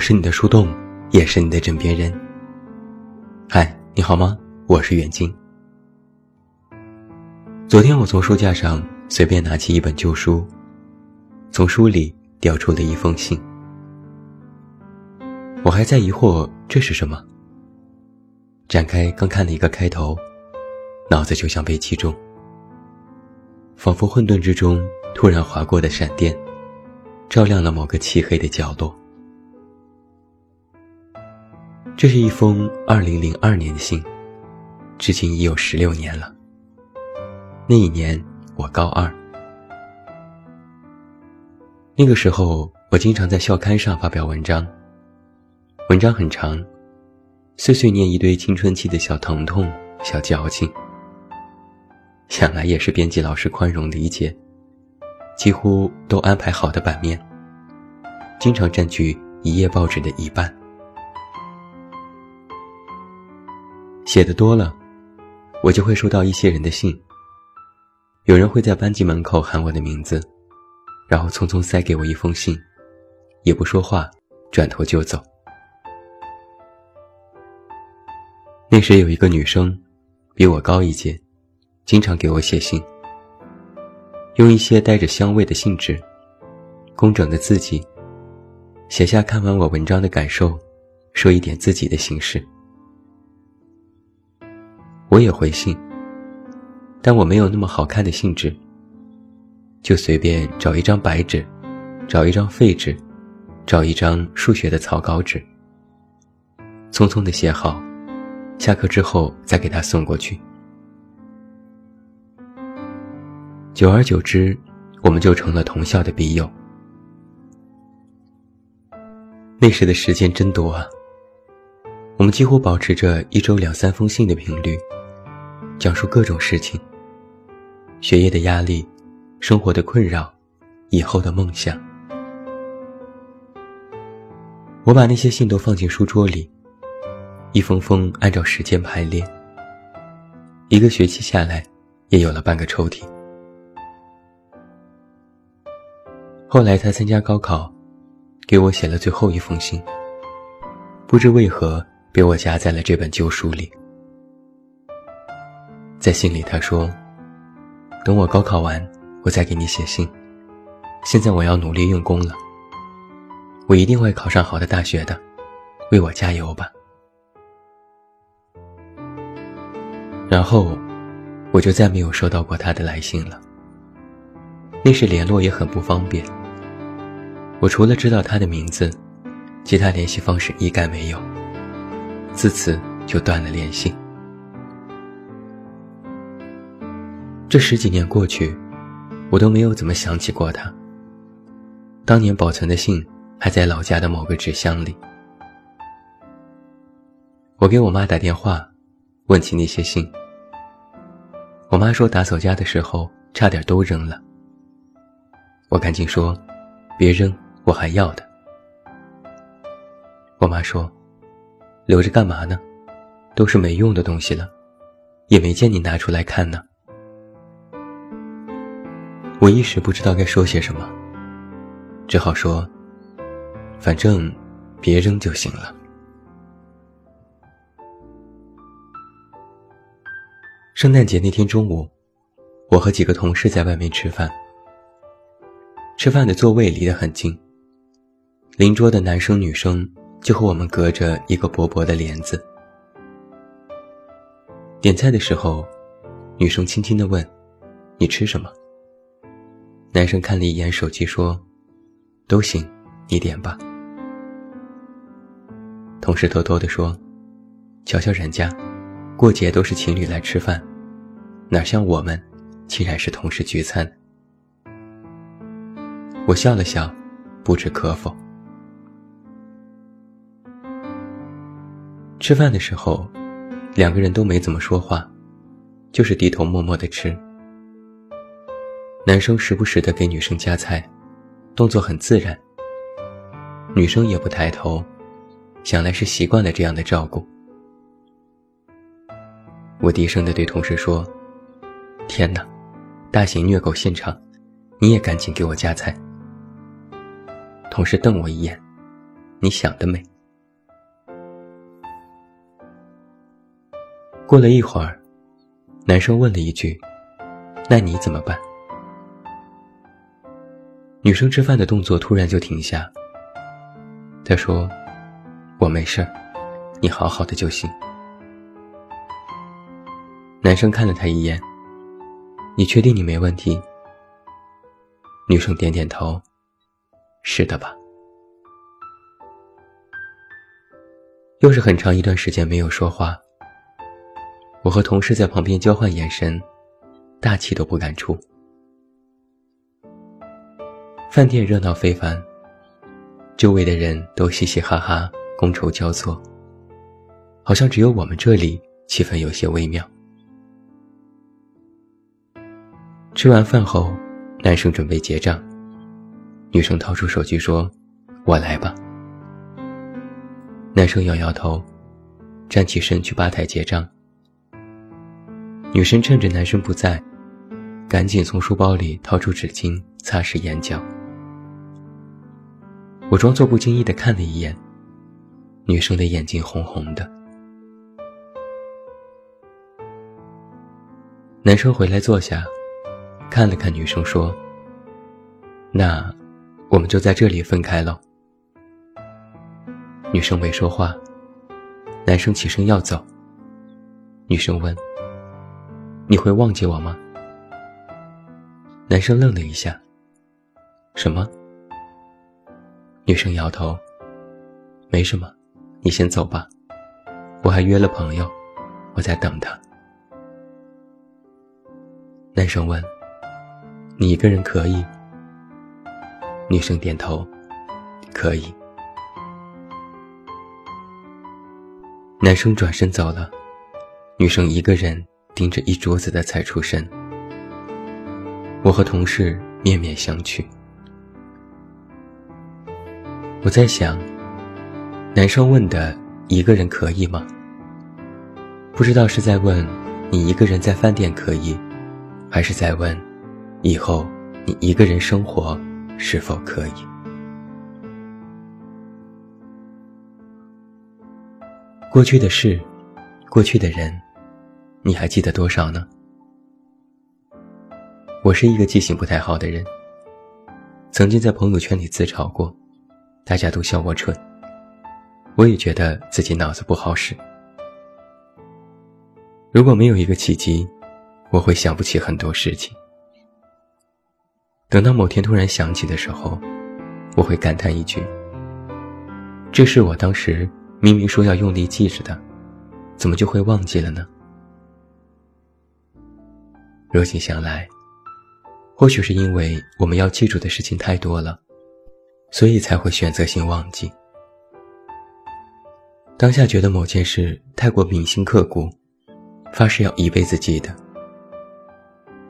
我是你的树洞，也是你的枕边人。嗨，你好吗？我是远近。昨天我从书架上随便拿起一本旧书，从书里掉出了一封信。我还在疑惑这是什么。展开刚看了一个开头，脑子就像被击中，仿佛混沌之中突然划过的闪电，照亮了某个漆黑的角落。这是一封二零零二年的信，至今已有十六年了。那一年我高二，那个时候我经常在校刊上发表文章，文章很长，碎碎念一堆青春期的小疼痛、小矫情。想来也是编辑老师宽容理解，几乎都安排好的版面，经常占据一页报纸的一半。写的多了，我就会收到一些人的信。有人会在班级门口喊我的名字，然后匆匆塞给我一封信，也不说话，转头就走。那时有一个女生，比我高一届，经常给我写信，用一些带着香味的信纸，工整的字迹，写下看完我文章的感受，说一点自己的心事。我也回信，但我没有那么好看的信纸，就随便找一张白纸，找一张废纸，找一张数学的草稿纸，匆匆的写好，下课之后再给他送过去。久而久之，我们就成了同校的笔友。那时的时间真多啊，我们几乎保持着一周两三封信的频率。讲述各种事情，学业的压力，生活的困扰，以后的梦想。我把那些信都放进书桌里，一封封按照时间排列。一个学期下来，也有了半个抽屉。后来他参加高考，给我写了最后一封信。不知为何，被我夹在了这本旧书里。在信里，他说：“等我高考完，我再给你写信。现在我要努力用功了，我一定会考上好的大学的，为我加油吧。”然后，我就再没有收到过他的来信了。那时联络也很不方便，我除了知道他的名字，其他联系方式一概没有。自此就断了联系。这十几年过去，我都没有怎么想起过他。当年保存的信还在老家的某个纸箱里。我给我妈打电话，问起那些信。我妈说打扫家的时候差点都扔了。我赶紧说：“别扔，我还要的。”我妈说：“留着干嘛呢？都是没用的东西了，也没见你拿出来看呢。”我一时不知道该说些什么，只好说：“反正别扔就行了。”圣诞节那天中午，我和几个同事在外面吃饭。吃饭的座位离得很近，邻桌的男生女生就和我们隔着一个薄薄的帘子。点菜的时候，女生轻轻地问：“你吃什么？”男生看了一眼手机，说：“都行，你点吧。”同事偷偷地说：“瞧瞧人家，过节都是情侣来吃饭，哪像我们，竟然是同事聚餐。”我笑了笑，不知可否。吃饭的时候，两个人都没怎么说话，就是低头默默的吃。男生时不时的给女生夹菜，动作很自然。女生也不抬头，想来是习惯了这样的照顾。我低声的对同事说：“天哪，大型虐狗现场，你也赶紧给我夹菜。”同事瞪我一眼：“你想得美。过了一会儿，男生问了一句：“那你怎么办？”女生吃饭的动作突然就停下。她说：“我没事儿，你好好的就行。”男生看了她一眼：“你确定你没问题？”女生点点头：“是的吧？”又是很长一段时间没有说话。我和同事在旁边交换眼神，大气都不敢出。饭店热闹非凡，周围的人都嘻嘻哈哈，觥筹交错，好像只有我们这里气氛有些微妙。吃完饭后，男生准备结账，女生掏出手机说：“我来吧。”男生摇摇头，站起身去吧台结账。女生趁着男生不在，赶紧从书包里掏出纸巾擦拭眼角。我装作不经意的看了一眼，女生的眼睛红红的。男生回来坐下，看了看女生，说：“那，我们就在这里分开了。”女生没说话，男生起身要走。女生问：“你会忘记我吗？”男生愣了一下。什么？女生摇头。没什么，你先走吧，我还约了朋友，我在等他。男生问：“你一个人可以？”女生点头：“可以。”男生转身走了，女生一个人盯着一桌子的菜出神。我和同事面面相觑。我在想，男生问的“一个人可以吗？”不知道是在问你一个人在饭店可以，还是在问以后你一个人生活是否可以？过去的事，过去的人，你还记得多少呢？我是一个记性不太好的人，曾经在朋友圈里自嘲过，大家都笑我蠢，我也觉得自己脑子不好使。如果没有一个契机，我会想不起很多事情。等到某天突然想起的时候，我会感叹一句：“这是我当时。”明明说要用力记着的，怎么就会忘记了呢？如今想来，或许是因为我们要记住的事情太多了，所以才会选择性忘记。当下觉得某件事太过铭心刻骨，发誓要一辈子记得。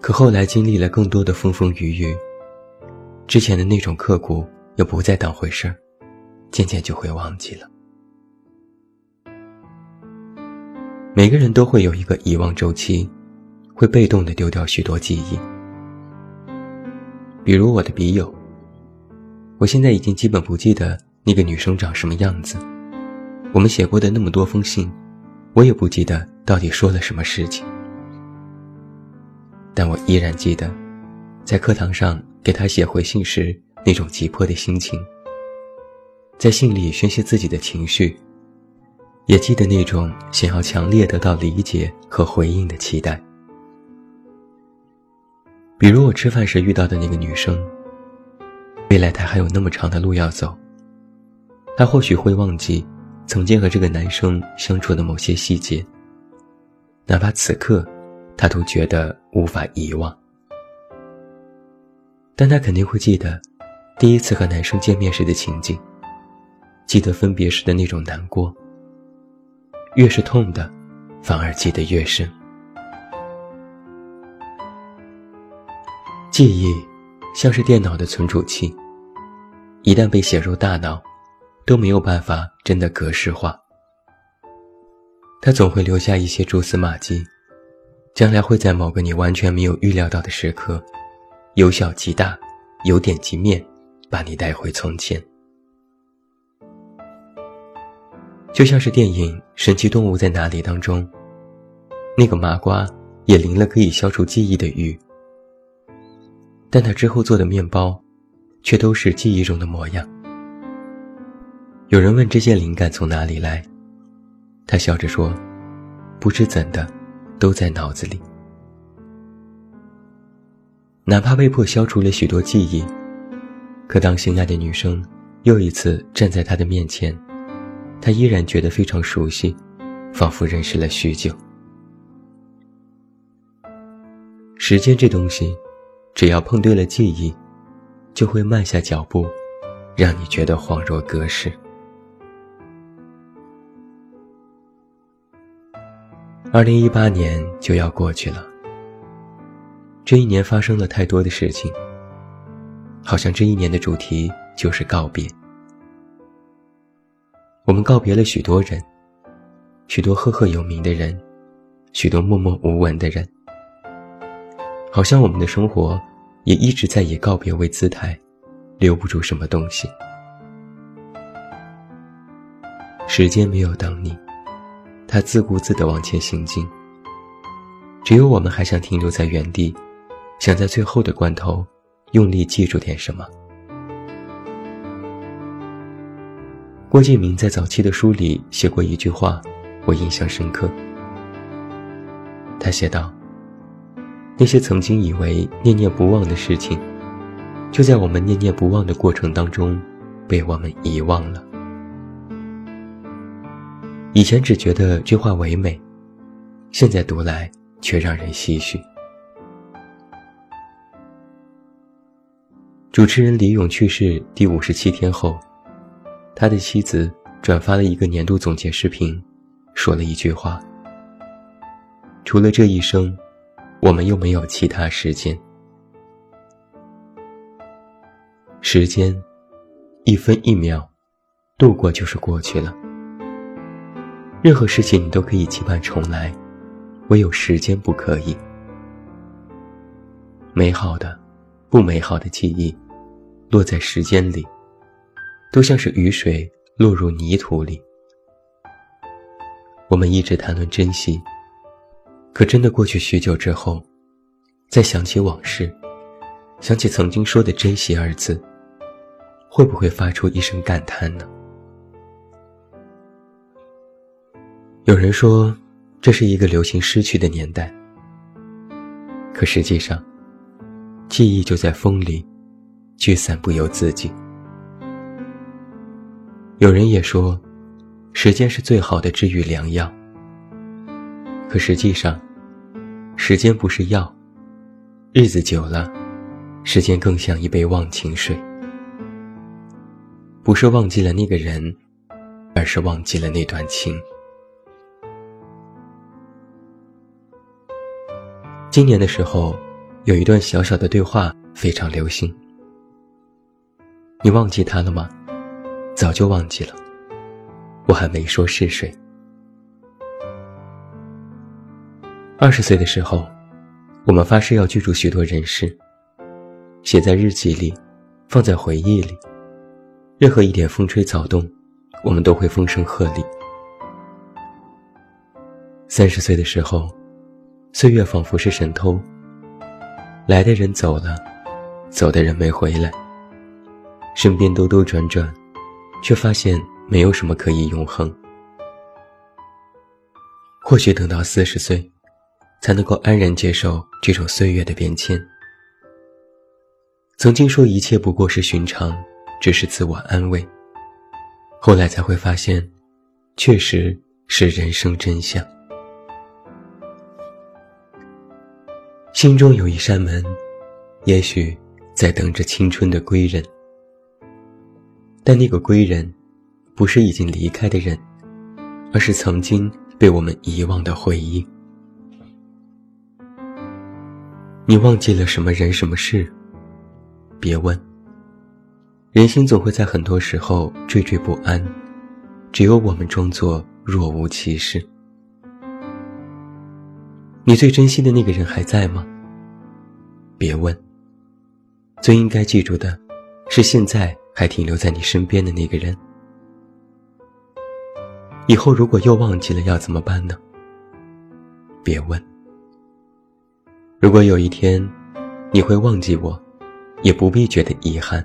可后来经历了更多的风风雨雨，之前的那种刻骨又不再当回事儿，渐渐就会忘记了。每个人都会有一个遗忘周期，会被动的丢掉许多记忆。比如我的笔友，我现在已经基本不记得那个女生长什么样子，我们写过的那么多封信，我也不记得到底说了什么事情。但我依然记得，在课堂上给她写回信时那种急迫的心情，在信里宣泄自己的情绪。也记得那种想要强烈得到理解和回应的期待，比如我吃饭时遇到的那个女生。未来他还有那么长的路要走，他或许会忘记曾经和这个男生相处的某些细节，哪怕此刻他都觉得无法遗忘，但他肯定会记得第一次和男生见面时的情景，记得分别时的那种难过。越是痛的，反而记得越深。记忆像是电脑的存储器，一旦被写入大脑，都没有办法真的格式化。它总会留下一些蛛丝马迹，将来会在某个你完全没有预料到的时刻，由小及大，由点及面，把你带回从前。就像是电影《神奇动物在哪里》当中，那个麻瓜也淋了可以消除记忆的雨，但他之后做的面包，却都是记忆中的模样。有人问这些灵感从哪里来，他笑着说：“不知怎的，都在脑子里。”哪怕被迫消除了许多记忆，可当心爱的女生又一次站在他的面前，他依然觉得非常熟悉，仿佛认识了许久。时间这东西，只要碰对了记忆，就会慢下脚步，让你觉得恍若隔世。二零一八年就要过去了，这一年发生了太多的事情，好像这一年的主题就是告别。我们告别了许多人，许多赫赫有名的人，许多默默无闻的人，好像我们的生活也一直在以告别为姿态，留不住什么东西。时间没有等你。他自顾自地往前行进，只有我们还想停留在原地，想在最后的关头用力记住点什么。郭敬明在早期的书里写过一句话，我印象深刻。他写道：“那些曾经以为念念不忘的事情，就在我们念念不忘的过程当中，被我们遗忘了。”以前只觉得这话唯美，现在读来却让人唏嘘。主持人李咏去世第五十七天后，他的妻子转发了一个年度总结视频，说了一句话：“除了这一生，我们又没有其他时间。时间，一分一秒，度过就是过去了。”任何事情你都可以期盼重来，唯有时间不可以。美好的、不美好的记忆，落在时间里，都像是雨水落入泥土里。我们一直谈论珍惜，可真的过去许久之后，再想起往事，想起曾经说的“珍惜”二字，会不会发出一声感叹呢？有人说，这是一个流行失去的年代。可实际上，记忆就在风里，聚散不由自己。有人也说，时间是最好的治愈良药。可实际上，时间不是药，日子久了，时间更像一杯忘情水。不是忘记了那个人，而是忘记了那段情。今年的时候，有一段小小的对话非常流行。你忘记他了吗？早就忘记了，我还没说是谁。二十岁的时候，我们发誓要记住许多人事，写在日记里，放在回忆里。任何一点风吹草动，我们都会风声鹤唳。三十岁的时候。岁月仿佛是神偷，来的人走了，走的人没回来。身边兜兜转转，却发现没有什么可以永恒。或许等到四十岁，才能够安然接受这种岁月的变迁。曾经说一切不过是寻常，只是自我安慰，后来才会发现，确实是人生真相。心中有一扇门，也许在等着青春的归人。但那个归人，不是已经离开的人，而是曾经被我们遗忘的回忆。你忘记了什么人什么事？别问。人心总会在很多时候惴惴不安，只有我们装作若无其事。你最珍惜的那个人还在吗？别问。最应该记住的，是现在还停留在你身边的那个人。以后如果又忘记了要怎么办呢？别问。如果有一天你会忘记我，也不必觉得遗憾。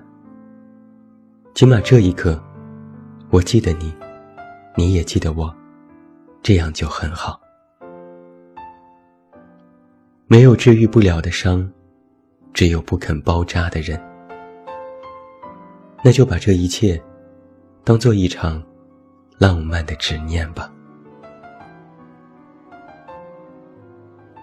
起码这一刻，我记得你，你也记得我，这样就很好。没有治愈不了的伤，只有不肯包扎的人。那就把这一切当做一场浪漫的执念吧。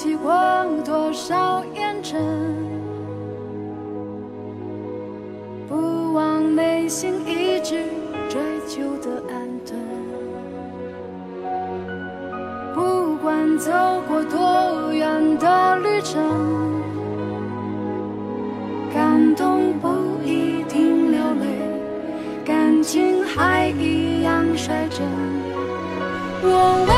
起过多少验证，不忘内心一直追求的安顿。不管走过多远的旅程，感动不一定流泪，感情还一样率真。我为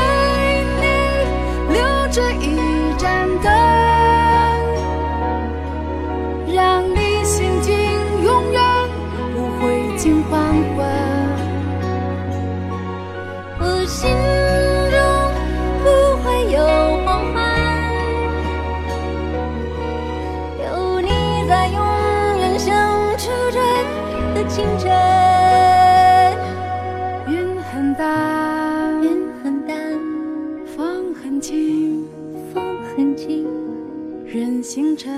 星辰，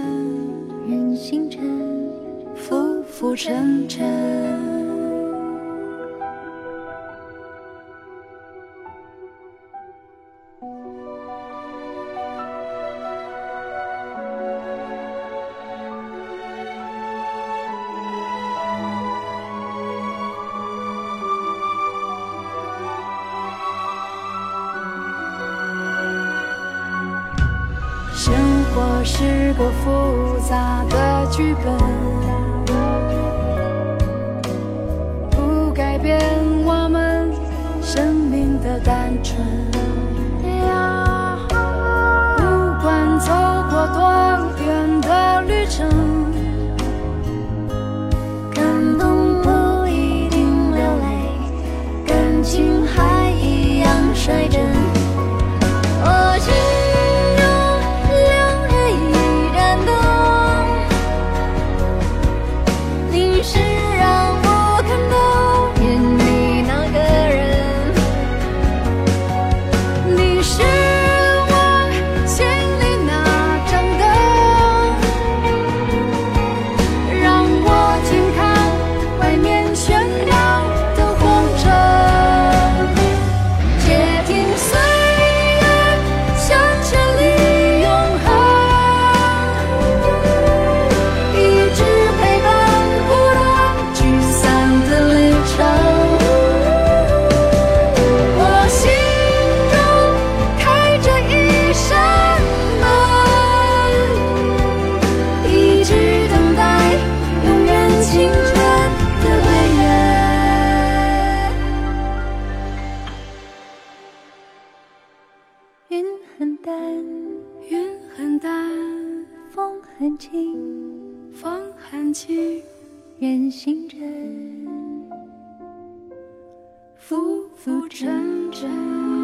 任星辰，浮浮沉沉。复杂的剧本，浮浮沉沉。